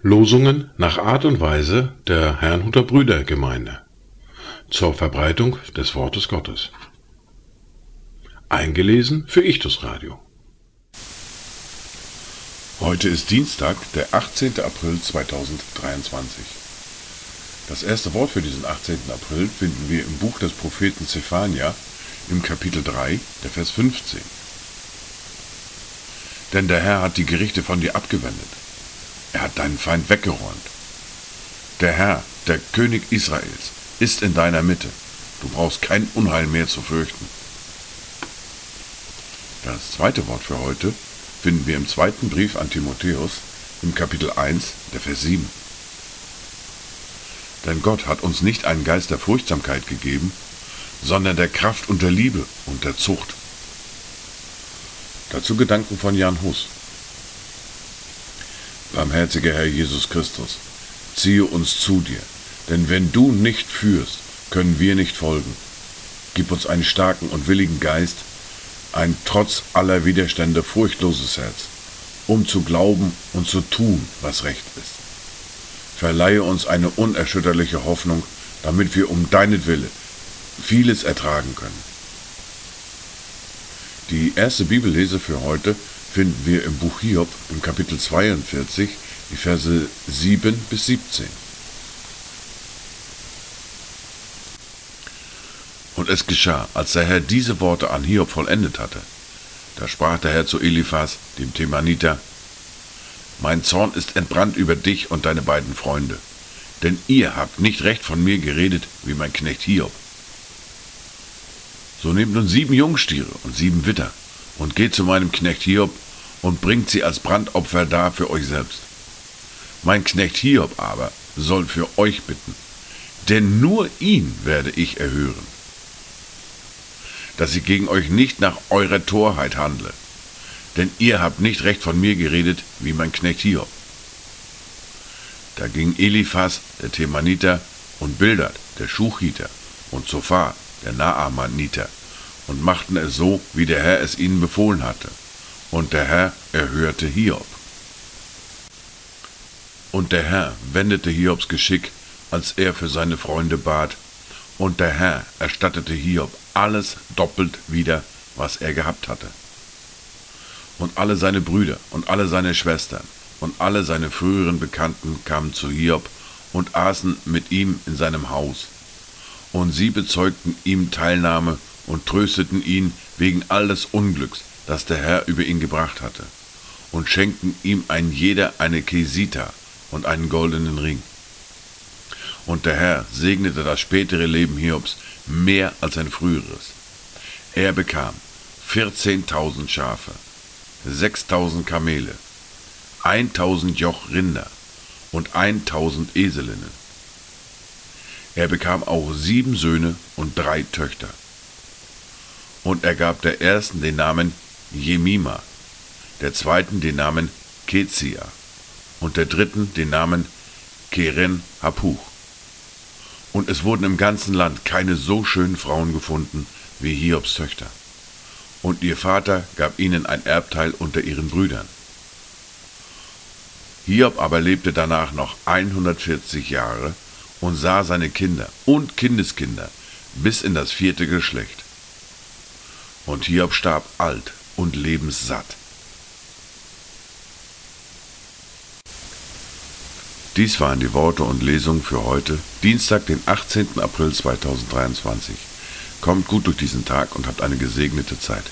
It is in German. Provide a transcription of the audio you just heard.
Losungen nach Art und Weise der Herrnhuter Brüdergemeinde zur Verbreitung des Wortes Gottes. Eingelesen für Ichtus Radio. Heute ist Dienstag, der 18. April 2023. Das erste Wort für diesen 18. April finden wir im Buch des Propheten Zephania im Kapitel 3, der Vers 15. Denn der Herr hat die Gerichte von dir abgewendet. Er hat deinen Feind weggeräumt. Der Herr, der König Israels, ist in deiner Mitte. Du brauchst kein Unheil mehr zu fürchten. Das zweite Wort für heute finden wir im zweiten Brief an Timotheus im Kapitel 1, der Vers 7. Denn Gott hat uns nicht einen Geist der Furchtsamkeit gegeben, sondern der Kraft und der Liebe und der Zucht. Dazu Gedanken von Jan Hus. Barmherziger Herr Jesus Christus, ziehe uns zu dir, denn wenn du nicht führst, können wir nicht folgen. Gib uns einen starken und willigen Geist, ein trotz aller Widerstände furchtloses Herz, um zu glauben und zu tun, was recht ist. Verleihe uns eine unerschütterliche Hoffnung, damit wir um deinetwille vieles ertragen können. Die erste Bibellese für heute finden wir im Buch Hiob im Kapitel 42, die Verse 7 bis 17. Und es geschah, als der Herr diese Worte an Hiob vollendet hatte, da sprach der Herr zu Eliphas, dem Themaniter, Mein Zorn ist entbrannt über dich und deine beiden Freunde, denn ihr habt nicht recht von mir geredet, wie mein Knecht Hiob. So nehmt nun sieben Jungstiere und sieben Witter und geht zu meinem Knecht Hiob und bringt sie als Brandopfer dar für euch selbst. Mein Knecht Hiob aber soll für euch bitten, denn nur ihn werde ich erhören, dass ich gegen euch nicht nach eurer Torheit handle, denn ihr habt nicht recht von mir geredet, wie mein Knecht Hiob. Da ging Eliphas, der Themaniter, und Bildad, der Schuchiter, und Zophar, der Naamaniter, und machten es so, wie der Herr es ihnen befohlen hatte. Und der Herr erhörte Hiob. Und der Herr wendete Hiobs Geschick, als er für seine Freunde bat, und der Herr erstattete Hiob alles doppelt wieder, was er gehabt hatte. Und alle seine Brüder und alle seine Schwestern und alle seine früheren Bekannten kamen zu Hiob und aßen mit ihm in seinem Haus. Und sie bezeugten ihm Teilnahme und trösteten ihn wegen all des Unglücks, das der Herr über ihn gebracht hatte, und schenkten ihm ein jeder eine Kesita und einen goldenen Ring. Und der Herr segnete das spätere Leben Hiobs mehr als sein früheres. Er bekam 14.000 Schafe, 6.000 Kamele, 1.000 Joch Rinder und 1.000 Eselinnen. Er bekam auch sieben Söhne und drei Töchter. Und er gab der ersten den Namen Jemima, der zweiten den Namen Kezia und der dritten den Namen Keren Hapuch. Und es wurden im ganzen Land keine so schönen Frauen gefunden wie Hiobs Töchter. Und ihr Vater gab ihnen ein Erbteil unter ihren Brüdern. Hiob aber lebte danach noch 140 Jahre und sah seine Kinder und Kindeskinder bis in das vierte Geschlecht. Und Hiob starb alt und lebenssatt. Dies waren die Worte und Lesungen für heute, Dienstag, den 18. April 2023. Kommt gut durch diesen Tag und habt eine gesegnete Zeit.